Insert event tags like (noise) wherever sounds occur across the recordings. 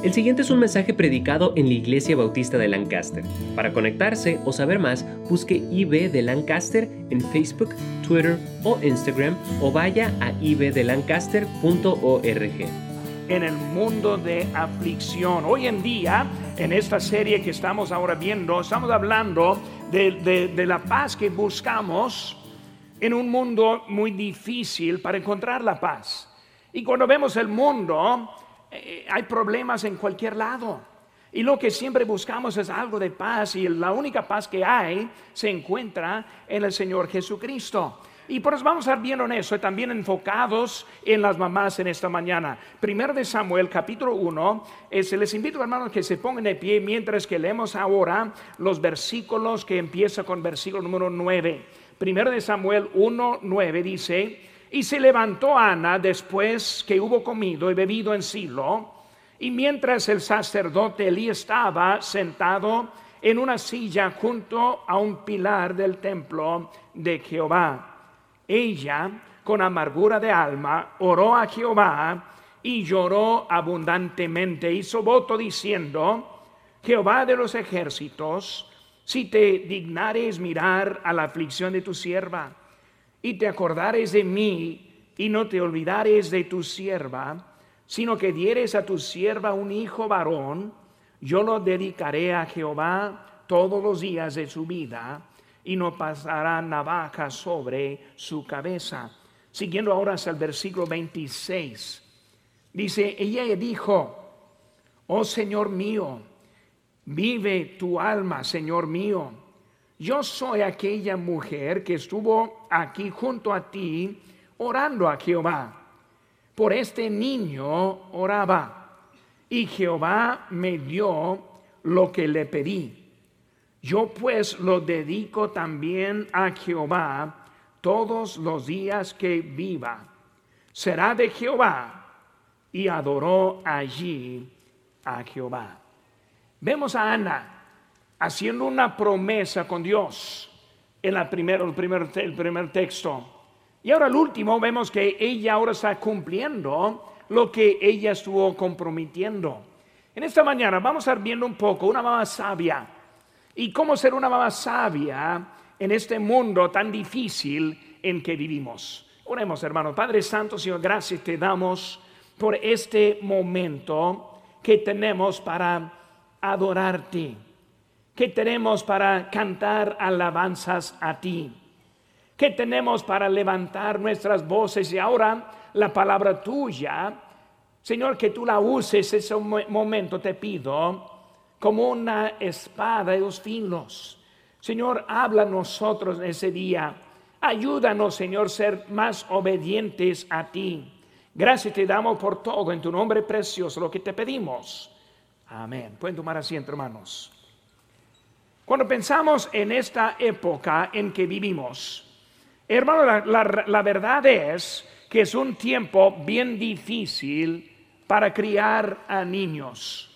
El siguiente es un mensaje predicado en la Iglesia Bautista de Lancaster. Para conectarse o saber más, busque IB de Lancaster en Facebook, Twitter o Instagram o vaya a ibdelancaster.org. En el mundo de aflicción. Hoy en día, en esta serie que estamos ahora viendo, estamos hablando de, de la paz que buscamos en un mundo muy difícil para encontrar la paz. Y cuando vemos el mundo, eh, hay problemas en cualquier lado. Y lo que siempre buscamos es algo de paz y la única paz que hay se encuentra en el Señor Jesucristo. Y por eso vamos a estar viendo en eso, también enfocados en las mamás en esta mañana. Primero de Samuel, capítulo 1, se les invito hermanos que se pongan de pie mientras que leemos ahora los versículos que empieza con versículo número 9. Primero de Samuel 1, 9 dice, y se levantó Ana después que hubo comido y bebido en Silo, y mientras el sacerdote Elí estaba sentado en una silla junto a un pilar del templo de Jehová. Ella, con amargura de alma, oró a Jehová y lloró abundantemente. Hizo voto diciendo, Jehová de los ejércitos, si te dignares mirar a la aflicción de tu sierva, y te acordares de mí y no te olvidares de tu sierva, sino que dieres a tu sierva un hijo varón, yo lo dedicaré a Jehová todos los días de su vida y no pasará navaja sobre su cabeza. Siguiendo ahora hasta el versículo 26, dice, ella dijo, oh Señor mío, vive tu alma, Señor mío yo soy aquella mujer que estuvo aquí junto a ti orando a Jehová. Por este niño oraba y Jehová me dio lo que le pedí. Yo pues lo dedico también a Jehová todos los días que viva. Será de Jehová y adoró allí a Jehová. Vemos a Ana haciendo una promesa con Dios en la el, primer, el primer texto. Y ahora el último vemos que ella ahora está cumpliendo lo que ella estuvo comprometiendo. En esta mañana vamos a estar viendo un poco una mamá sabia y cómo ser una mamá sabia en este mundo tan difícil en que vivimos. Oremos, hermanos. Padre Santo, Señor, gracias te damos por este momento que tenemos para adorarte ¿Qué tenemos para cantar alabanzas a ti? ¿Qué tenemos para levantar nuestras voces? Y ahora la palabra tuya, Señor, que tú la uses ese momento, te pido, como una espada de dos filos. Señor, habla a nosotros ese día. Ayúdanos, Señor, ser más obedientes a ti. Gracias te damos por todo en tu nombre precioso, lo que te pedimos. Amén. Pueden tomar asiento, hermanos. Cuando pensamos en esta época en que vivimos, hermano, la, verdad es que es un tiempo bien difícil para criar a niños.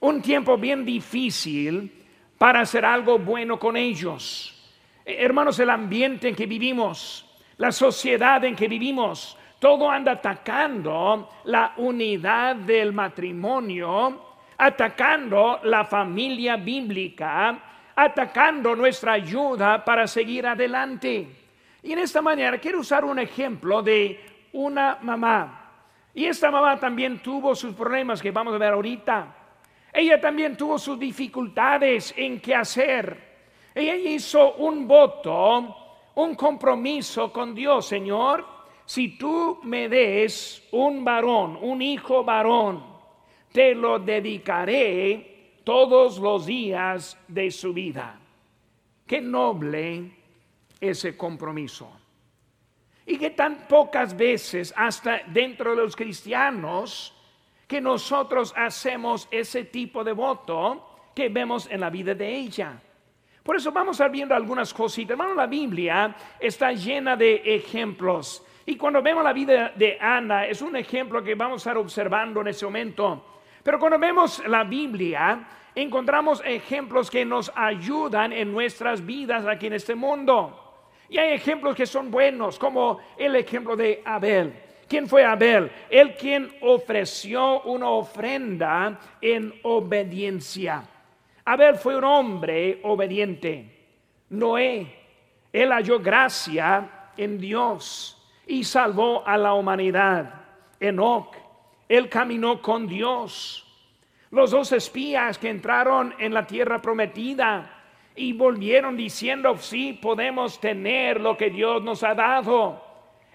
Un tiempo bien difícil para hacer algo bueno con ellos. Eh, hermanos, el ambiente en que vivimos, la sociedad en que vivimos, todo anda atacando la unidad del matrimonio, atacando la familia bíblica, atacando nuestra ayuda para seguir adelante. Y en esta manera quiero usar un ejemplo de una mamá. Y esta mamá también tuvo sus problemas que vamos a ver ahorita. Ella también tuvo sus dificultades en qué hacer. Ella hizo un voto, un compromiso con Dios, Señor. Si tú me des un varón, un hijo varón, te lo dedicaré todos los días de su vida. Qué noble ese compromiso. Y que tan pocas veces, hasta dentro de los cristianos, que nosotros hacemos ese tipo de voto que vemos en la vida de ella. Por eso vamos a ir viendo algunas cositas. Hermano, la Biblia está llena de ejemplos. Y cuando vemos la vida de Ana, es un ejemplo que vamos a estar observando en ese momento. Pero cuando vemos la Biblia, encontramos ejemplos que nos ayudan en nuestras vidas aquí en este mundo. Y hay ejemplos que son buenos, como el ejemplo de Abel, ¿Quién fue Abel? El quien ofreció una ofrenda en obediencia. Abel fue un hombre obediente. Noé, él halló gracia en Dios y salvó a la humanidad. Enoch, él caminó con Dios. Los dos espías que entraron en la tierra prometida y volvieron diciendo, sí, podemos tener lo que Dios nos ha dado.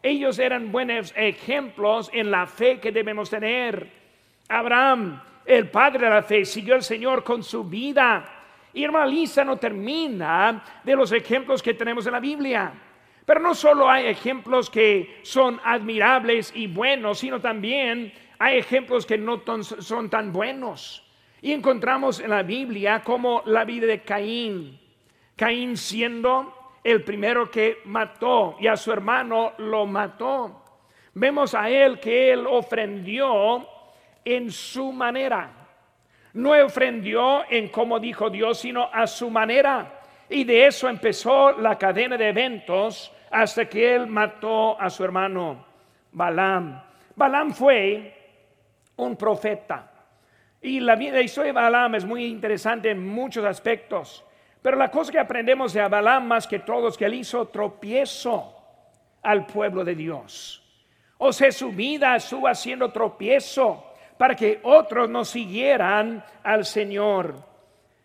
Ellos eran buenos ejemplos en la fe que debemos tener. Abraham, el padre de la fe, siguió al Señor con su vida. Y hermana Lisa no termina de los ejemplos que tenemos en la Biblia. Pero no solo hay ejemplos que son admirables y buenos, sino también hay ejemplos que no son tan buenos. Y encontramos en la Biblia como la vida de Caín. Caín siendo el primero que mató y a su hermano lo mató. Vemos a él que él ofrendió en su manera. No ofrendió en como dijo Dios, sino a su manera. Y de eso empezó la cadena de eventos hasta que él mató a su hermano Balaam. Balaam fue un profeta. Y la vida historia de Balaam es muy interesante en muchos aspectos. Pero la cosa que aprendemos de Balaam más que todos que él hizo tropiezo al pueblo de Dios. O sea, su vida estuvo haciendo tropiezo para que otros no siguieran al Señor.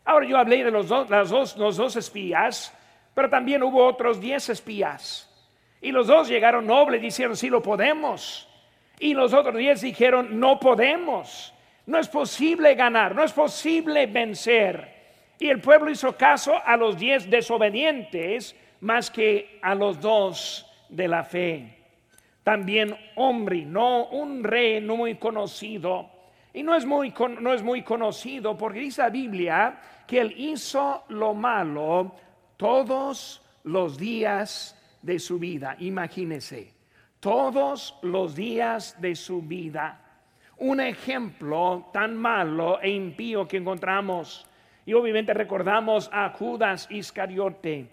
Ahora yo hablé de los dos, las dos, los dos espías, pero también hubo otros diez espías. Y los dos llegaron nobles, dijeron, sí lo podemos. Y los otros diez dijeron, no podemos. No es posible ganar, no es posible vencer. Y el pueblo hizo caso a los diez desobedientes más que a los dos de la fe. También hombre, no un rey no muy conocido. Y no es muy, no es muy conocido porque dice la Biblia que él hizo lo malo todos los días de su vida. Imagínese, todos los días de su vida. Un ejemplo tan malo e impío que encontramos y obviamente recordamos a Judas Iscariote,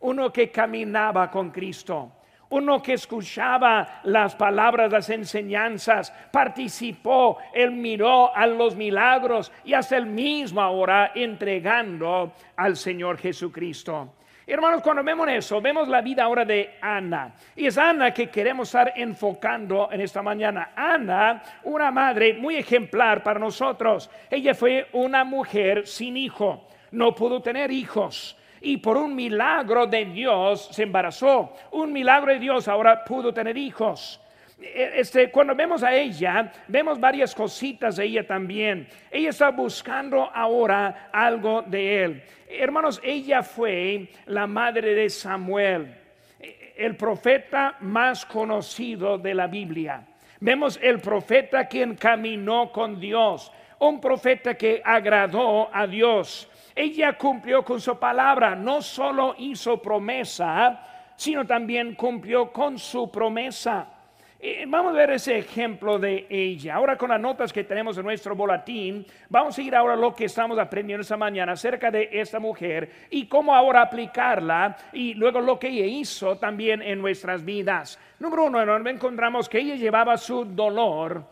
uno que caminaba con Cristo, uno que escuchaba las palabras, las enseñanzas, participó, él miró a los milagros y hasta el mismo ahora entregando al Señor Jesucristo. Hermanos, cuando vemos eso, vemos la vida ahora de Ana. Y es Ana que queremos estar enfocando en esta mañana. Ana, una madre muy ejemplar para nosotros. Ella fue una mujer sin hijo. No pudo tener hijos. Y por un milagro de Dios se embarazó. Un milagro de Dios ahora pudo tener hijos. Eh, este, cuando vemos a ella, vemos varias cositas de ella también. Ella está buscando ahora algo de él. Hermanos, ella fue la madre de Samuel, el profeta más conocido de la Biblia. Vemos el profeta quien caminó con Dios, un profeta que agradó a Dios. Ella cumplió con su palabra, no solo hizo promesa, sino también cumplió con su promesa. Vamos a ver ese ejemplo de ella. Ahora con las notas que tenemos en nuestro boletín, vamos a ir ahora lo que estamos aprendiendo esta mañana acerca de esta mujer y cómo ahora aplicarla y luego lo que ella hizo también en nuestras vidas. Número uno, encontramos que ella llevaba su dolor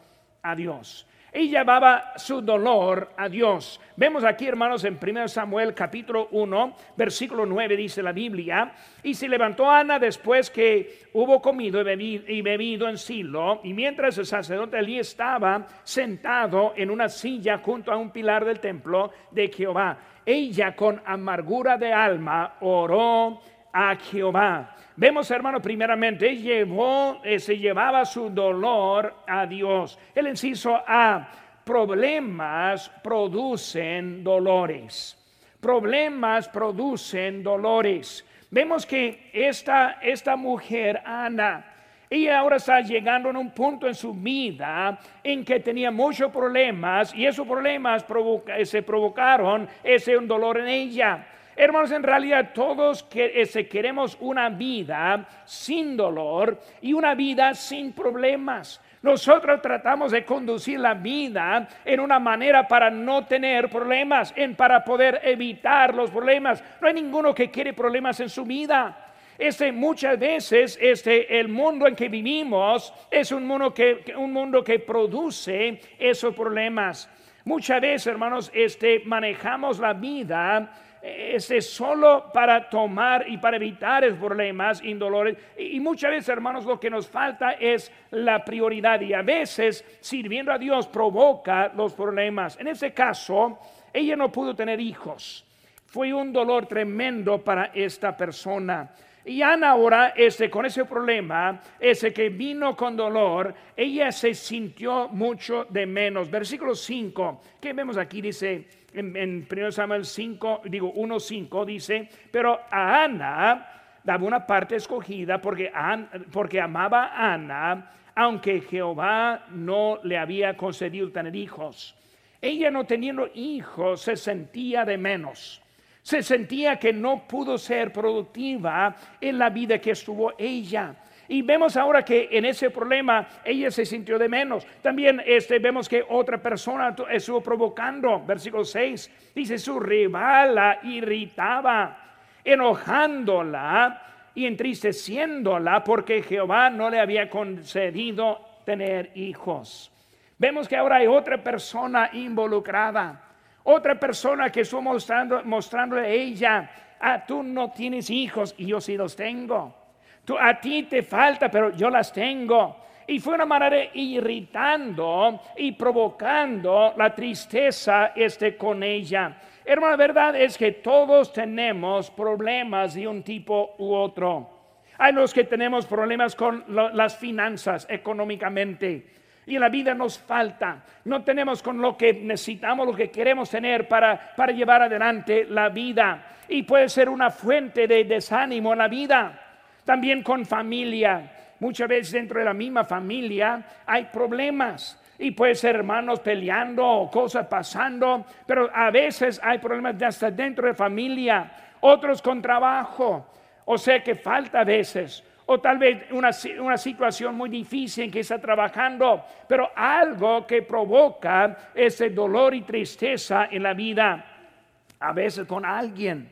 a Dios. Ella llevaba su dolor a Dios. Vemos aquí, hermanos, en 1 Samuel capítulo 1, versículo 9 dice la Biblia, y se levantó Ana después que hubo comido y bebido, en Silo, y mientras el sacerdote allí estaba sentado en una silla junto a un pilar del templo de Jehová, ella con amargura de alma oró a Jehová. Vemos, hermano, primeramente, llevó, eh, se llevaba su dolor a Dios. El inciso A, problemas producen dolores. Problemas producen dolores. Vemos que esta, esta mujer, Ana, ella ahora está llegando a un punto en su vida en que tenía muchos problemas y esos problemas se provocaron ese dolor en ella. Hermanos, en realidad todos eh, queremos una vida sin dolor y una vida sin problemas. Nosotros tratamos de conducir la vida en una manera para no tener problemas, en para poder evitar los problemas. No hay ninguno que quiere problemas en su vida. Este, muchas veces este, el mundo en que vivimos es un mundo que, un mundo que produce esos problemas. Muchas veces, hermanos, este, manejamos la vida este, solo para tomar y para evitar problemas indolores. Y, y muchas veces, hermanos, lo que nos falta es la prioridad. Y a veces, sirviendo a Dios, provoca los problemas. En este caso, ella no pudo tener hijos. Fue un dolor tremendo para esta persona. Y Ana ahora, ese, con ese problema, ese que vino con dolor, ella se sintió mucho de menos. Versículo 5, que vemos aquí, dice en, 1 Samuel 5, digo 1.5, dice, pero a Ana daba una parte escogida porque, porque amaba a Ana, aunque Jehová no le había concedido tener hijos. Ella no teniendo hijos se sentía de menos. Se sentía que no pudo ser productiva en la vida que estuvo ella. Y vemos ahora que en ese problema ella se sintió de menos. También este, vemos que otra persona estuvo provocando. Versículo 6 dice, su rival la irritaba, enojándola y entristeciéndola porque Jehová no le había concedido tener hijos. Vemos que ahora hay otra persona involucrada, otra persona que estuvo mostrando, mostrándole a ella, ah, tú no tienes hijos y yo sí los tengo. A ti te falta, pero yo las tengo. Y fue una manera irritando y provocando la tristeza este con ella. Hermano, la verdad es que todos tenemos problemas de un tipo u otro. Hay los que tenemos problemas con las finanzas económicamente y en la vida nos falta. No tenemos con lo que necesitamos, lo que queremos tener para, para llevar adelante la vida. Y puede ser una fuente de desánimo en la vida. También con familia. Muchas veces dentro de la misma familia hay problemas. Y puede ser hermanos peleando o cosas pasando, pero a veces hay problemas hasta dentro de familia, otros con trabajo. O sea que falta a veces o tal vez una, una, situación muy difícil en que está trabajando, pero algo que provoca ese dolor y tristeza en la vida, a veces con alguien,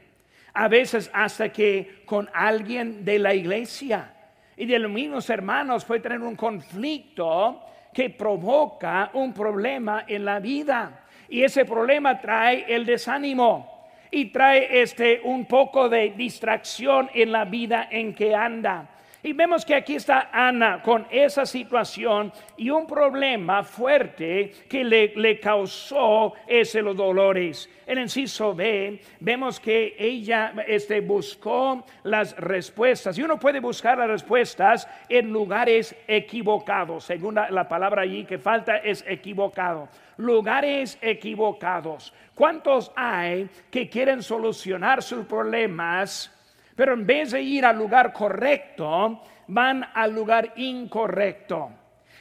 a veces hasta que con alguien de la iglesia. Y de los mismos hermanos puede tener un conflicto que provoca un problema en la vida. Y ese problema trae el desánimo y trae este un poco de distracción en la vida en que anda. Y vemos que aquí está Ana con esa situación y un problema fuerte que le, causó ese los dolores. En el inciso B, vemos que ella este, buscó las respuestas. Y uno puede buscar las respuestas en lugares equivocados. Según la palabra allí que falta es equivocado. Lugares equivocados. ¿Cuántos hay que quieren solucionar sus problemas? Pero en vez de ir al lugar correcto, van al lugar incorrecto.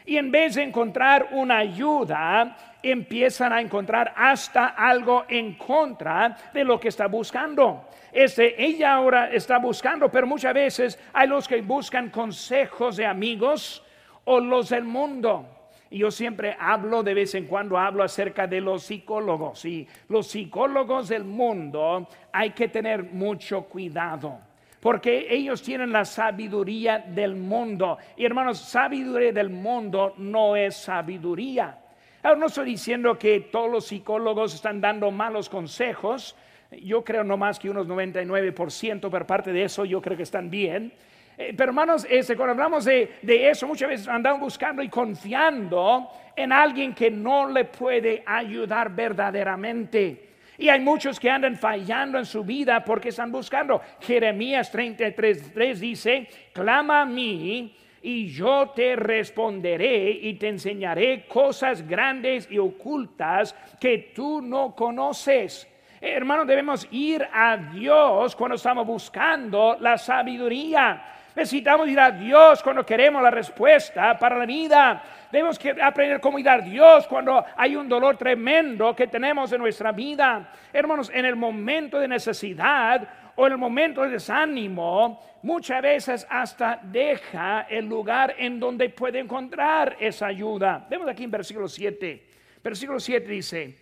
Y en vez de encontrar una ayuda, empiezan a encontrar hasta algo en contra de lo que está buscando. Este, ella ahora está buscando, pero muchas veces hay los que buscan consejos de amigos o los del mundo. Y yo siempre hablo, de vez en cuando hablo acerca de los psicólogos. Y los psicólogos del mundo hay que tener mucho cuidado porque ellos tienen la sabiduría del mundo. Y hermanos, sabiduría del mundo no es sabiduría. Ahora no estoy diciendo que todos los psicólogos están dando malos consejos. Yo creo no más que unos 99%, pero parte de eso yo creo que están bien. Eh, pero hermanos, este, cuando hablamos de, de, eso, muchas veces andamos buscando y confiando en alguien que no le puede ayudar verdaderamente. Y hay muchos que andan fallando en su vida porque están buscando. Jeremías 33, dice, clama a mí y yo te responderé y te enseñaré cosas grandes y ocultas que tú no conoces. Hermano, debemos ir a Dios cuando estamos buscando la sabiduría. Necesitamos ir a Dios cuando queremos la respuesta para la vida. Debemos que aprender cómo ir a Dios cuando hay un dolor tremendo que tenemos en nuestra vida. Hermanos, en el momento de necesidad o en el momento de desánimo, muchas veces hasta deja el lugar en donde puede encontrar esa ayuda. Vemos aquí en versículo 7. Versículo 7 dice,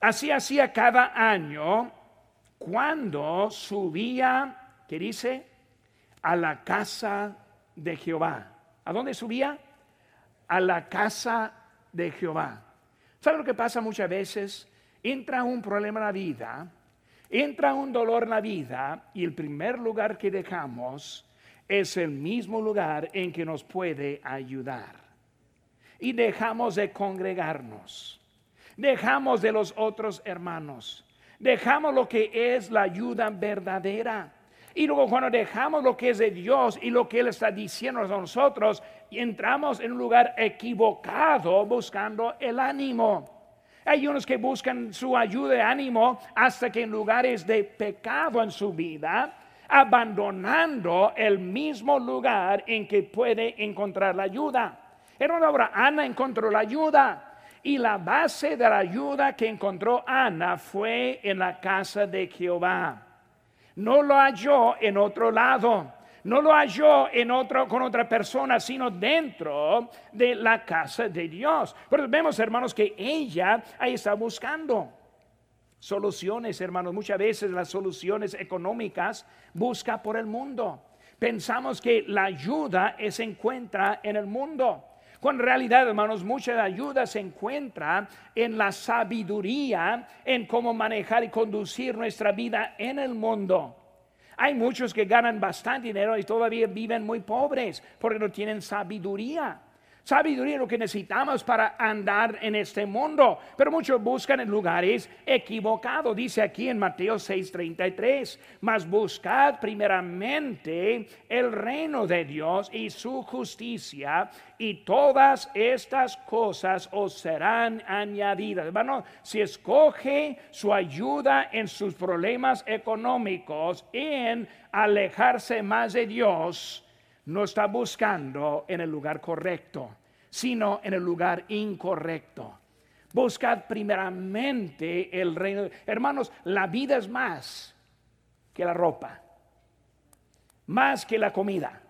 así hacía cada año cuando subía, ¿qué dice? a la casa de Jehová. ¿A dónde subía? A la casa de Jehová. ¿Sabe lo que pasa muchas veces? Entra un problema en la vida, entra un dolor en la vida y el primer lugar que dejamos es el mismo lugar en que nos puede ayudar. Y dejamos de congregarnos, dejamos de los otros hermanos, dejamos lo que es la ayuda verdadera. Y luego cuando dejamos lo que es de Dios y lo que Él está diciendo a nosotros, entramos en un lugar equivocado buscando el ánimo. Hay unos que buscan su ayuda de ánimo hasta que en lugares de pecado en su vida abandonando el mismo lugar en que puede encontrar la ayuda. Era una obra, Ana encontró la ayuda. Y la base de la ayuda que encontró Ana fue en la casa de Jehová. No lo halló en otro lado. No lo halló en otro, con otra persona, sino dentro de la casa de Dios. Pero vemos, hermanos, que ella ahí está buscando soluciones, hermanos. Muchas veces las soluciones económicas busca por el mundo. Pensamos que la ayuda se encuentra en el mundo. Cuando en realidad, hermanos, mucha ayuda se encuentra en la sabiduría, en cómo manejar y conducir nuestra vida en el mundo. Hay muchos que ganan bastante dinero y todavía viven muy pobres porque no tienen sabiduría. Sabiduría lo que necesitamos para andar en este mundo. Pero muchos buscan en lugares equivocados. Dice aquí en Mateo 6:33, mas buscad primeramente el reino de Dios y su justicia y todas estas cosas os serán añadidas. Hermano, si escoge su ayuda en sus problemas económicos, en alejarse más de Dios, no está buscando en el lugar correcto, sino en el lugar incorrecto. Buscad primeramente el reino. Hermanos, la vida es más que la ropa, más que la comida,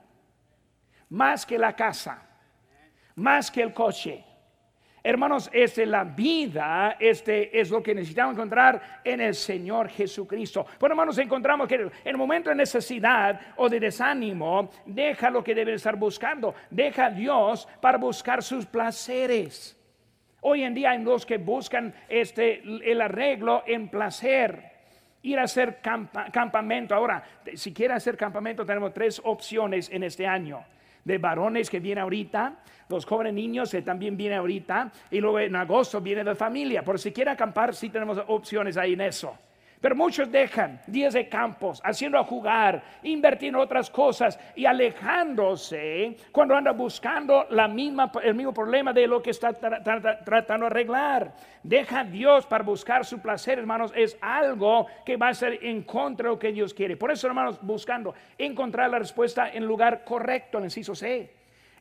más que la casa, más que el coche, Hermanos, este, la vida este, es lo que necesitamos encontrar en el Señor Jesucristo. Bueno, hermanos, encontramos que en el momento de necesidad o de desánimo, deja lo que debe estar buscando. Deja a Dios para buscar sus placeres. Hoy en día hay los que buscan este, el arreglo en placer ir a hacer campamento. Ahora, si quiere hacer campamento, tenemos tres opciones en este año de varones que viene ahorita, los jóvenes niños también viene ahorita, y luego en agosto viene de familia. Por si quiere acampar, sí tenemos opciones ahí en eso. Pero muchos dejan días de campos, haciendo jugar, invirtiendo en otras cosas y alejándose cuando anda buscando el mismo problema de lo que está tratando de arreglar. Deja a Dios para buscar su placer, hermanos, es algo que va a ser en contra de lo que Dios quiere. Por eso, hermanos, buscando encontrar la respuesta en lugar correcto, en el inciso C,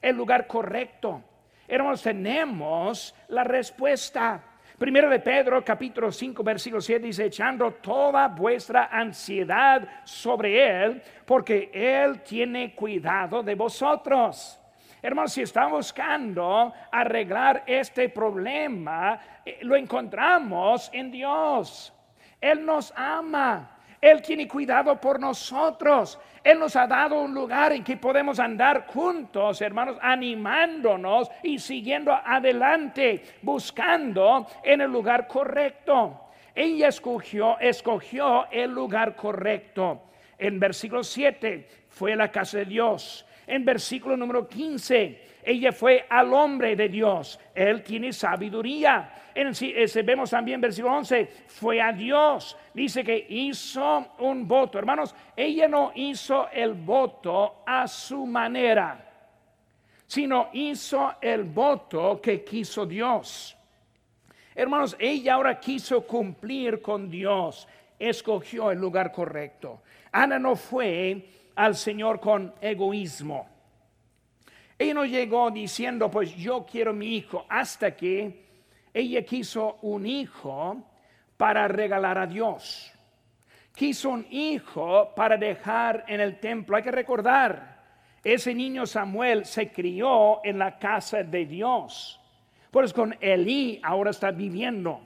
el lugar correcto. Hermanos, tenemos la respuesta. Primero de Pedro, capítulo 5, versículo 7 dice, echando toda vuestra ansiedad sobre Él, porque Él tiene cuidado de vosotros. Hermanos, si estamos buscando arreglar este problema, eh, lo encontramos en Dios. Él nos ama. Él tiene cuidado por nosotros. Él nos ha dado un lugar en que podemos andar juntos, hermanos, animándonos y siguiendo adelante, buscando en el lugar correcto. Ella escogió, escogió el lugar correcto. En versículo 7 fue la casa de Dios. En versículo número 15 ella fue al hombre de Dios. Él tiene sabiduría. En, vemos también versículo 11, fue a Dios. Dice que hizo un voto. Hermanos, ella no hizo el voto a su manera, sino hizo el voto que quiso Dios. Hermanos, ella ahora quiso cumplir con Dios. Escogió el lugar correcto. Ana no fue al Señor con egoísmo. Ella no llegó diciendo, pues yo quiero mi hijo, hasta que ella quiso un hijo para regalar a Dios. Quiso un hijo para dejar en el templo. Hay que recordar, ese niño Samuel se crió en la casa de Dios. Pues con Elí ahora está viviendo.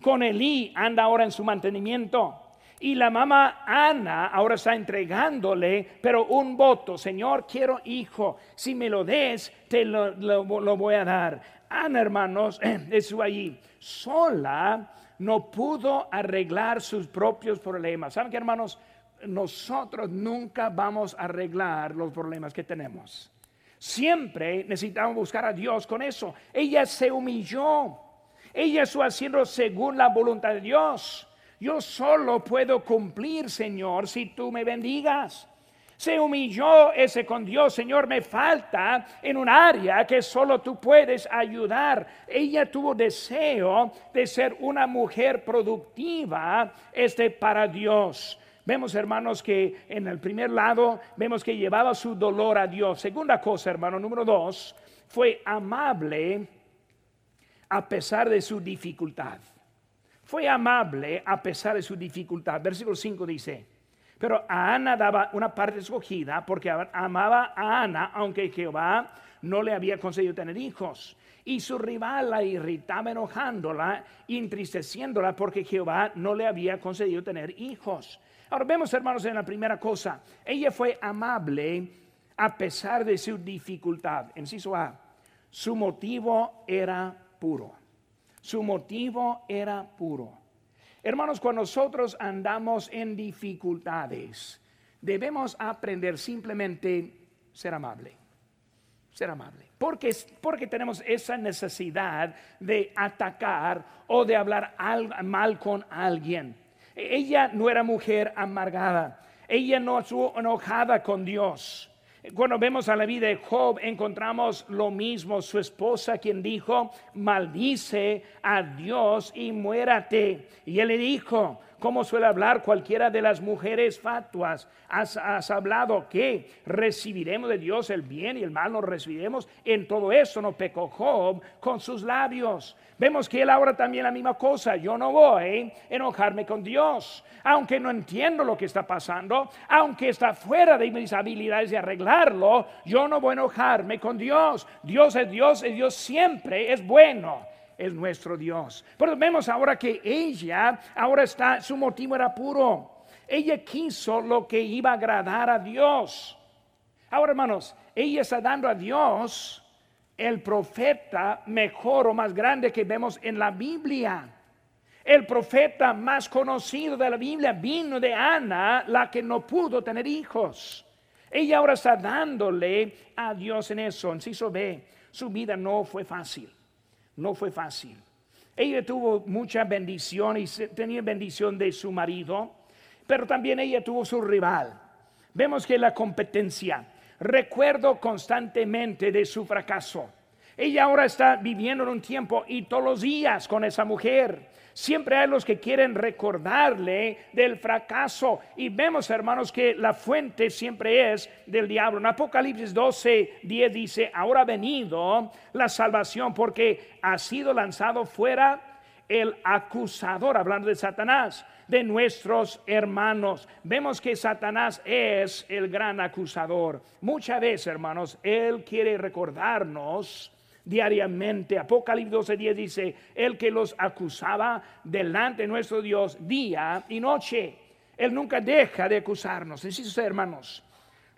Con Elí anda ahora en su mantenimiento. Y la mamá Ana ahora está entregándole, pero un voto, Señor, quiero hijo, si me lo des, te lo, voy a dar. Ana, hermanos, (clears throat) su allí, sola no pudo arreglar sus propios problemas. ¿Saben qué, hermanos? Nosotros nunca vamos a arreglar los problemas que tenemos. Siempre necesitamos buscar a Dios con eso. Ella se humilló. Ella estuvo haciendo según la voluntad de Dios. Yo solo puedo cumplir, Señor, si tú me bendigas. Se humilló ese con Dios, Señor, me falta en un área que solo tú puedes ayudar. Ella tuvo deseo de ser una mujer productiva este para Dios. Vemos, hermanos, que en el primer lado vemos que llevaba su dolor a Dios. Segunda cosa, hermano, número dos, fue amable a pesar de su dificultad. Fue amable a pesar de su dificultad. Versículo 5 dice, pero a Ana daba una parte escogida porque amaba a Ana, aunque Jehová no le había concedido tener hijos. Y su rival la irritaba enojándola, entristeciéndola porque Jehová no le había concedido tener hijos. Ahora vemos, hermanos, en la primera cosa, ella fue amable a pesar de su dificultad. Inciso A, su motivo era puro. Su motivo era puro. Hermanos, cuando nosotros andamos en dificultades, debemos aprender simplemente ser amable. Ser amable. Porque, porque tenemos esa necesidad de atacar o de hablar mal con alguien. Ella no era mujer amargada. Ella no estuvo enojada con Dios. Cuando vemos a la vida de Job, encontramos lo mismo. Su esposa, quien dijo, maldice a Dios y muérate. Y él le dijo, como suele hablar cualquiera de las mujeres fatuas. Has, hablado que recibiremos de Dios el bien y el mal lo recibiremos. En todo eso no pecó Job con sus labios. Vemos que él ahora también la misma cosa. Yo no voy a enojarme con Dios, aunque no entiendo lo que está pasando, aunque está fuera de mis habilidades de arreglarlo, yo no voy a enojarme con Dios. Dios es Dios y Dios siempre es bueno es nuestro Dios. Pero vemos ahora que ella, ahora está, su motivo era puro. Ella quiso lo que iba a agradar a Dios. Ahora, hermanos, ella está dando a Dios el profeta mejor o más grande que vemos en la Biblia. El profeta más conocido de la Biblia vino de Ana, la que no pudo tener hijos. Ella ahora está dándole a Dios en eso. Inciso B, su vida no fue fácil no fue fácil. Ella tuvo mucha bendición y tenía bendición de su marido, pero también ella tuvo su rival. Vemos que la competencia, recuerdo constantemente de su fracaso. Ella ahora está viviendo en un tiempo y todos los días con esa mujer. Siempre hay los que quieren recordarle del fracaso. Y vemos, hermanos, que la fuente siempre es del diablo. En Apocalipsis 12, 10 dice, ahora ha venido la salvación porque ha sido lanzado fuera el acusador, hablando de Satanás, de nuestros hermanos. Vemos que Satanás es el gran acusador. Muchas veces, hermanos, él quiere recordarnos diariamente. Apocalipsis 12:10 dice, el que los acusaba delante de nuestro Dios día y noche. Él nunca deja de acusarnos. Necesito hermanos,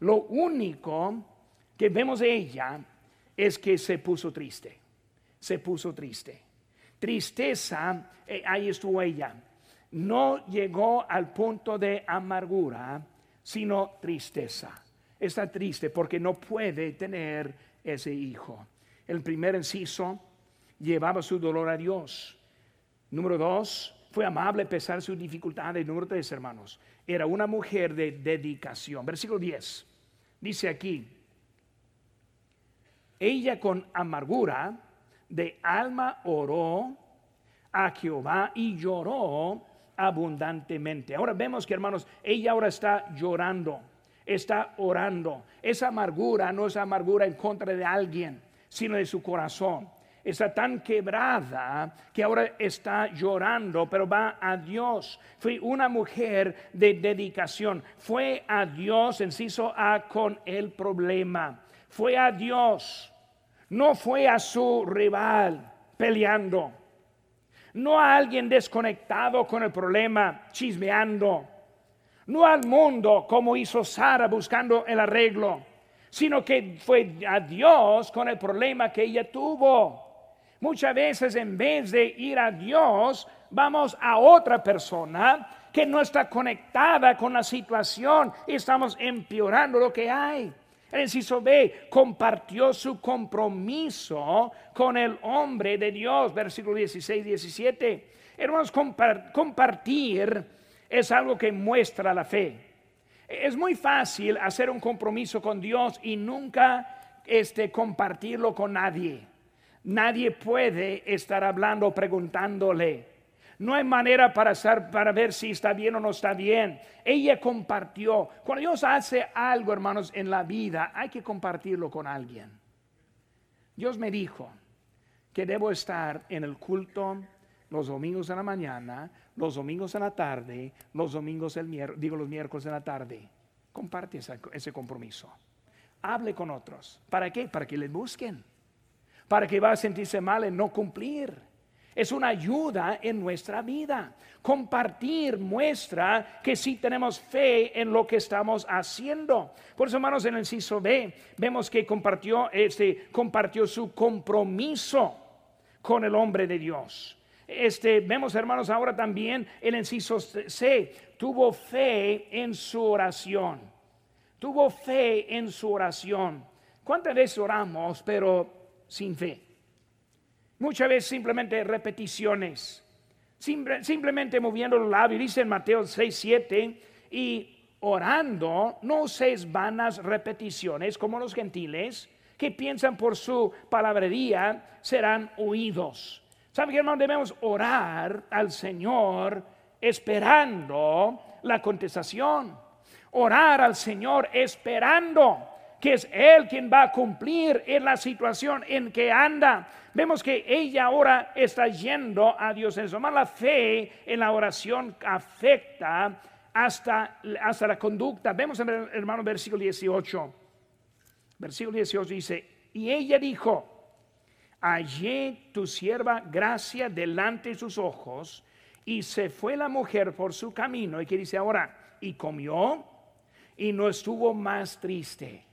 lo único que vemos de ella es que se puso triste. Se puso triste. Tristeza, eh, ahí estuvo ella. No llegó al punto de amargura, sino tristeza. Está triste porque no puede tener ese hijo. El primer inciso llevaba su dolor a Dios. Número dos, fue amable a pesar de sus dificultades. Número tres, hermanos, era una mujer de dedicación. Versículo 10. Dice aquí, ella con amargura de alma oró a Jehová y lloró abundantemente. Ahora vemos que, hermanos, ella ahora está llorando, está orando. Esa amargura no es amargura en contra de alguien sino de su corazón. Está tan quebrada que ahora está llorando, pero va a Dios. Fue una mujer de dedicación. Fue a Dios, enciso A, con el problema. Fue a Dios. No fue a su rival peleando. No a alguien desconectado con el problema, chismeando. no al mundo como hizo Sara buscando el arreglo, sino que fue a Dios con el problema que ella tuvo. Muchas veces en vez de ir a Dios, vamos a otra persona que no está conectada con la situación y estamos empeorando lo que hay. El inciso B compartió su compromiso con el hombre de Dios, versículo 16, 17. Hermanos, compartir es algo que muestra la fe. Es muy fácil hacer un compromiso con Dios y nunca este, compartirlo con nadie. Nadie puede estar hablando, preguntándole. No hay manera para, para ver si está bien o no está bien. Ella compartió. Cuando Dios hace algo, hermanos, en la vida, hay que compartirlo con alguien. Dios me dijo que debo estar en el culto los domingos en la mañana, los domingos en la tarde, los domingos el miércoles, digo los miércoles en la tarde. Comparte ese compromiso. Hable con otros. ¿Para qué? Para que le busquen. Para que va a sentirse mal en no cumplir. Es una ayuda en nuestra vida. Compartir muestra que sí tenemos fe en lo que estamos haciendo. Por eso, hermanos, en el inciso B vemos que compartió, este, compartió su compromiso con el hombre de Dios. Este, vemos, hermanos, ahora también el inciso C, tuvo fe en su oración. Tuvo fe en su oración. ¿Cuántas veces oramos, pero sin fe? Muchas veces simplemente repeticiones, simplemente moviendo los labios. Dice en Mateo 6, 7, y orando no uséis vanas repeticiones como los gentiles que piensan por su palabrería serán oídos. ¿Sabe qué hermano? Debemos orar al Señor esperando la contestación. Orar al Señor esperando que es Él quien va a cumplir en la situación en que anda. Vemos que ella ahora está yendo a Dios en. Más la fe en la oración afecta hasta, hasta la conducta. Vemos en el hermano versículo 18. Versículo 18 dice, y ella dijo, hallé tu sierva gracia delante de sus ojos, y se fue la mujer por su camino. Y que dice ahora, y comió, y no estuvo más triste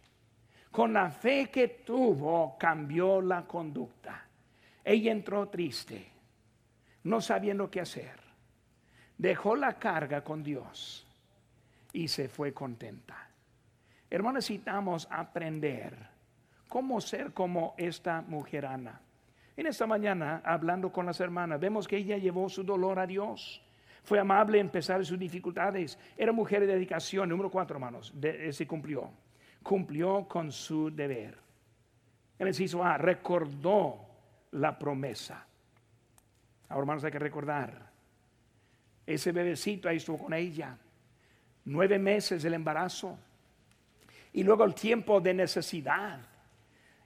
con la fe que tuvo, cambió la conducta. Ella entró triste, no sabiendo qué hacer. Dejó la carga con Dios y se fue contenta. Hermanos, necesitamos aprender cómo ser como esta mujer Ana. En esta mañana, hablando con las hermanas, vemos que ella llevó su dolor a Dios. Fue amable en pesar de sus dificultades. Era mujer de dedicación. Número cuatro, hermanos. se cumplió cumplió con su deber. El inciso A, recordó la promesa. Ahora, hermanos, hay que recordar. Ese bebecito ahí estuvo con ella. Nueve meses del embarazo. Y luego el tiempo de necesidad.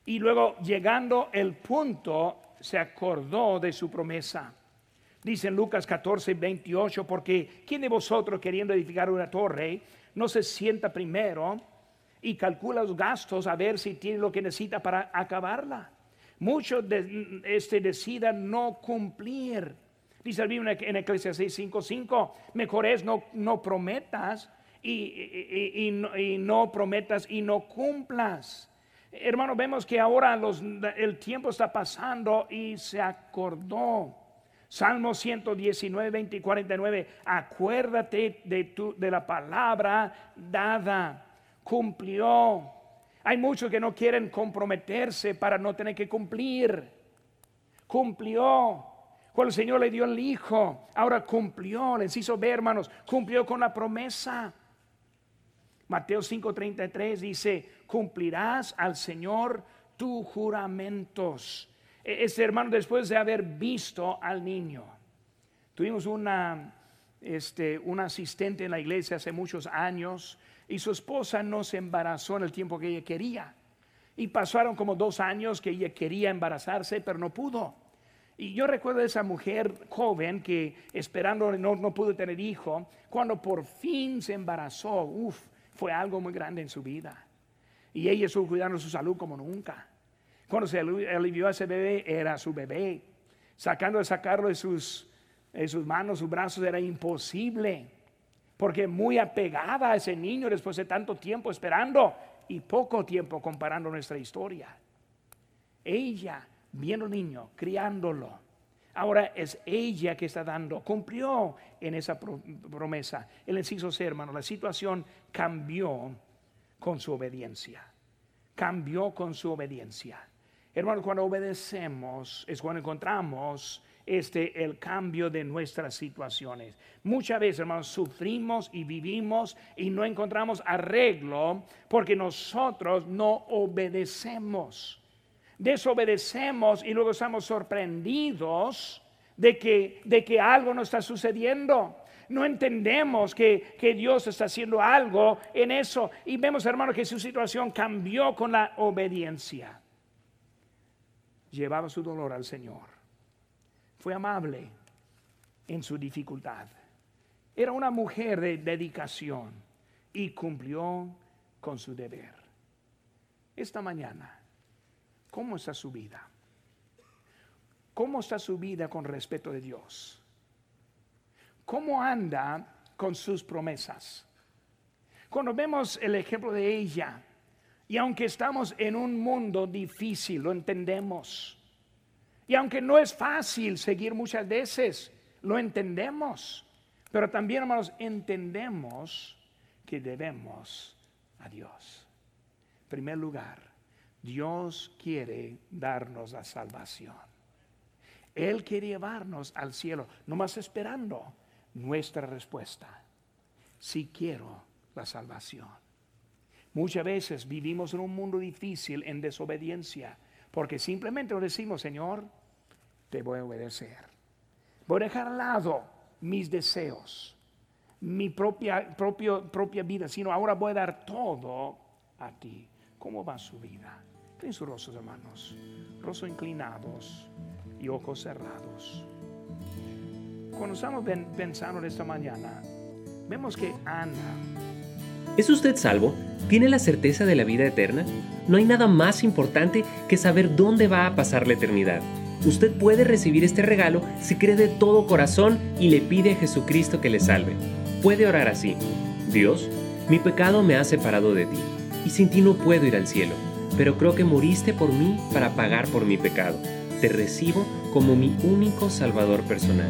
Y luego llegando el punto, se acordó de su promesa. Dice en Lucas 14, 28, porque ¿quién de vosotros queriendo edificar una torre no se sienta primero y calcula los gastos a ver si tiene lo que necesita para acabarla. Muchos de, este, decidan no cumplir. Dice el Biblia en Eclesiastes 5:5, mejor es no, no prometas y, y, no, prometas y no cumplas. Hermano, vemos que ahora el tiempo está pasando y se acordó. Salmo 119, 20 y 49, acuérdate de, tu, de la palabra dada cumplió. Hay muchos que no quieren comprometerse para no tener que cumplir. Cumplió. Cuando el Señor le dio el Hijo, ahora cumplió, les hizo ver, hermanos, cumplió con la promesa. Mateo 5:33 dice, cumplirás al Señor tus juramentos. Este hermano, después de haber visto al niño, tuvimos una, este, un asistente en la iglesia hace muchos años y su esposa no se embarazó en el tiempo que ella quería. Y pasaron como dos años que ella quería embarazarse, pero no pudo. Y yo recuerdo a esa mujer joven que esperando no, no pudo tener hijo, cuando por fin se embarazó, uff, fue algo muy grande en su vida. Y ella estuvo cuidando su salud como nunca. Cuando se alivió a ese bebé, era su bebé. Sacando de sacarlo de sus, de sus manos, sus brazos, era imposible porque muy apegada a ese niño después de tanto tiempo esperando y poco tiempo comparando nuestra historia. Ella viendo al niño, criándolo. Ahora es ella que está dando, cumplió en esa promesa. El inciso C, hermano, la situación cambió con su obediencia. Cambió con su obediencia. Hermano, cuando obedecemos es cuando encontramos este el cambio de nuestras situaciones. Muchas veces, hermanos, sufrimos y vivimos y no encontramos arreglo porque nosotros no obedecemos. Desobedecemos y luego estamos sorprendidos de que, de que algo no está sucediendo. No entendemos que, que, Dios está haciendo algo en eso. Y vemos, hermano, que su situación cambió con la obediencia. Llevaba su dolor al Señor fue amable en su dificultad. Era una mujer de dedicación y cumplió con su deber. Esta mañana, ¿cómo está su vida? ¿Cómo está su vida con respeto de Dios? ¿Cómo anda con sus promesas? Cuando vemos el ejemplo de ella, y aunque estamos en un mundo difícil, lo entendemos, y aunque no es fácil seguir muchas veces, lo entendemos. Pero también, hermanos, entendemos que debemos a Dios. En primer lugar, Dios quiere darnos la salvación. Él quiere llevarnos al cielo, nomás esperando nuestra respuesta. Si quiero la salvación. Muchas veces vivimos en un mundo difícil en desobediencia porque simplemente lo decimos, Señor, te voy a obedecer. Voy a dejar al lado mis deseos, mi propia, propia vida, sino ahora voy a dar todo a ti. ¿Cómo va su vida? Tienen sus rostros, hermanos, rostros inclinados y ojos cerrados. Cuando estamos pensando en esta mañana, vemos que Ana. ¿Es usted salvo? ¿Tiene la certeza de la vida eterna? No hay nada más importante que saber dónde va a pasar la eternidad. Usted puede recibir este regalo si cree de todo corazón y le pide a Jesucristo que le salve. Puede orar así. Dios, mi pecado me ha separado de ti, y sin ti no puedo ir al cielo, pero creo que moriste por mí para pagar por mi pecado. Te recibo como mi único Salvador personal.